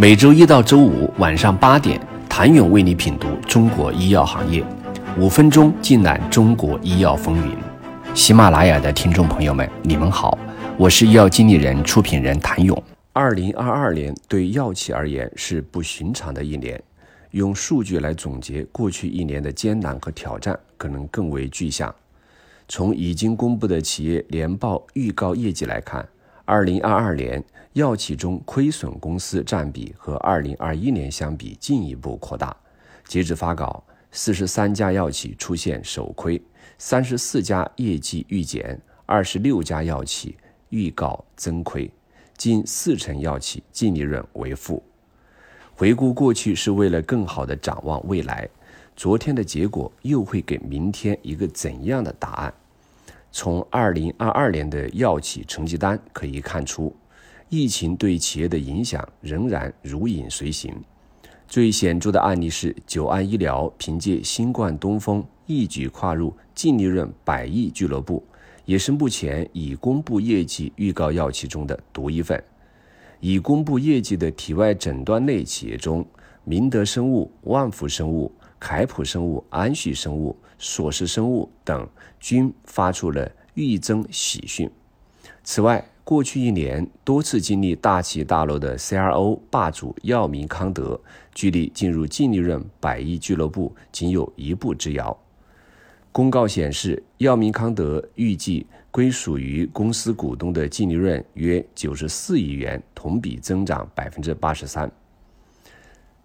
每周一到周五晚上八点，谭勇为你品读中国医药行业，五分钟尽览中国医药风云。喜马拉雅的听众朋友们，你们好，我是医药经理人、出品人谭勇。二零二二年对药企而言是不寻常的一年，用数据来总结过去一年的艰难和挑战，可能更为具象。从已经公布的企业年报预告业绩来看，二零二二年药企中亏损公司占比和二零二一年相比进一步扩大。截至发稿，四十三家药企出现首亏，三十四家业绩预减，二十六家药企预告增亏，近四成药企净利润为负。回顾过去是为了更好地展望未来。昨天的结果又会给明天一个怎样的答案？从二零二二年的药企成绩单可以看出，疫情对企业的影响仍然如影随形。最显著的案例是九安医疗凭借新冠东风一举跨入净利润百亿俱乐部，也是目前已公布业绩预告药企中的独一份。已公布业绩的体外诊断类企业中，明德生物、万福生物。凯普生物、安旭生物、索氏生物等均发出了预增喜讯。此外，过去一年多次经历大起大落的 CRO 霸主药明康德，距离进入净利润百亿俱乐部仅有一步之遥。公告显示，药明康德预计归属于公司股东的净利润约九十四亿元，同比增长百分之八十三。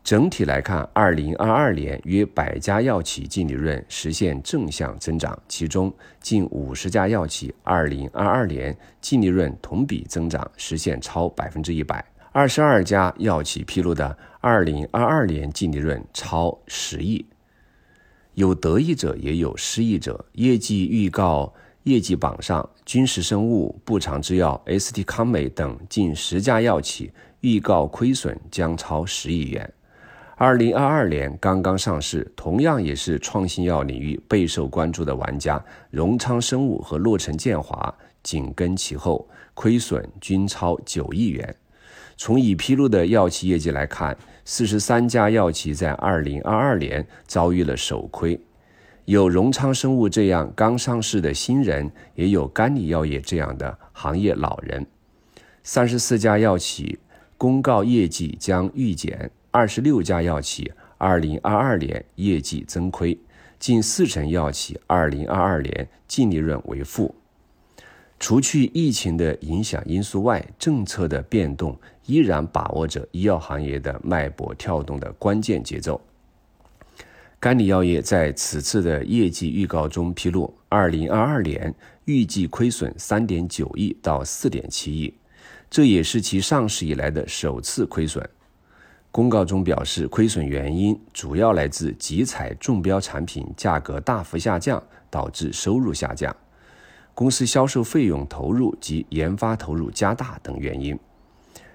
整体来看，二零二二年约百家药企净利润实现正向增长，其中近五十家药企二零二二年净利润同比增长实现超百分之一百，二十二家药企披露的二零二二年净利润超十亿。有得益者也有失意者，业绩预告业绩榜上，君实生物、步长制药、ST 康美等近十家药企预告亏损将超十亿元。二零二二年刚刚上市，同样也是创新药领域备受关注的玩家荣昌生物和洛城建华紧跟其后，亏损均超九亿元。从已披露的药企业绩来看，四十三家药企在二零二二年遭遇了首亏，有荣昌生物这样刚上市的新人，也有甘李药业这样的行业老人。三十四家药企公告业绩将预减。二十六家药企二零二二年业绩增亏，近四成药企二零二二年净利润为负。除去疫情的影响因素外，政策的变动依然把握着医药行业的脉搏跳动的关键节奏。甘李药业在此次的业绩预告中披露，二零二二年预计亏损三点九亿到四点七亿，这也是其上市以来的首次亏损。公告中表示，亏损原因主要来自集采中标产品价格大幅下降，导致收入下降；公司销售费用投入及研发投入加大等原因。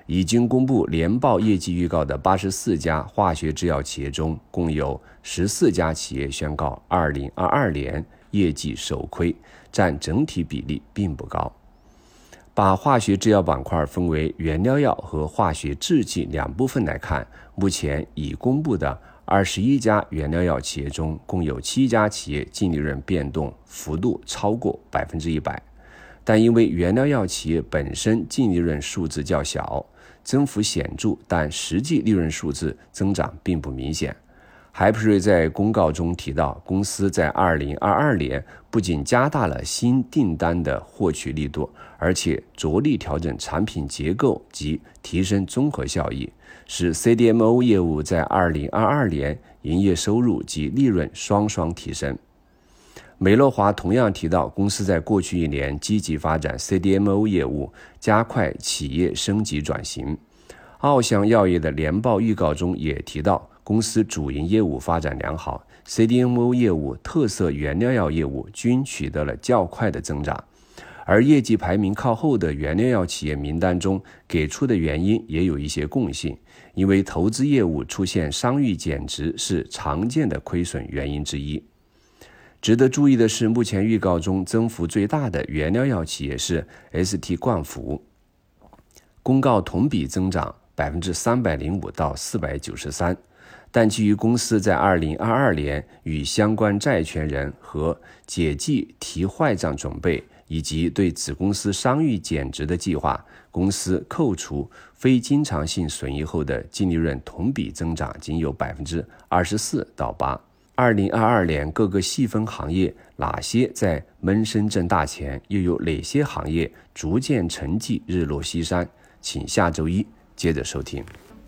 已经公布年报业绩预告的八十四家化学制药企业中，共有十四家企业宣告二零二二年业绩首亏，占整体比例并不高。把化学制药板块分为原料药和化学制剂两部分来看，目前已公布的二十一家原料药企业中，共有七家企业净利润变动幅度超过百分之一百。但因为原料药企业本身净利润数字较小，增幅显著，但实际利润数字增长并不明显。海普瑞在公告中提到，公司在二零二二年不仅加大了新订单的获取力度，而且着力调整产品结构及提升综合效益，使 CDMO 业务在二零二二年营业收入及利润双双提升。美乐华同样提到，公司在过去一年积极发展 CDMO 业务，加快企业升级转型。奥翔药业的年报预告中也提到。公司主营业务发展良好，CDMO 业务、特色原料药业务均取得了较快的增长，而业绩排名靠后的原料药企业名单中给出的原因也有一些共性，因为投资业务出现商誉减值是常见的亏损原因之一。值得注意的是，目前预告中增幅最大的原料药企业是 ST 冠福，公告同比增长。百分之三百零五到四百九十三。但基于公司在二零二二年与相关债权人和解记提坏账准备，以及对子公司商誉减值的计划，公司扣除非经常性损益后的净利润同比增长仅有百分之二十四到八。二零二二年各个细分行业哪些在闷声挣大钱？又有哪些行业逐渐成绩日落西山？请下周一接着收听。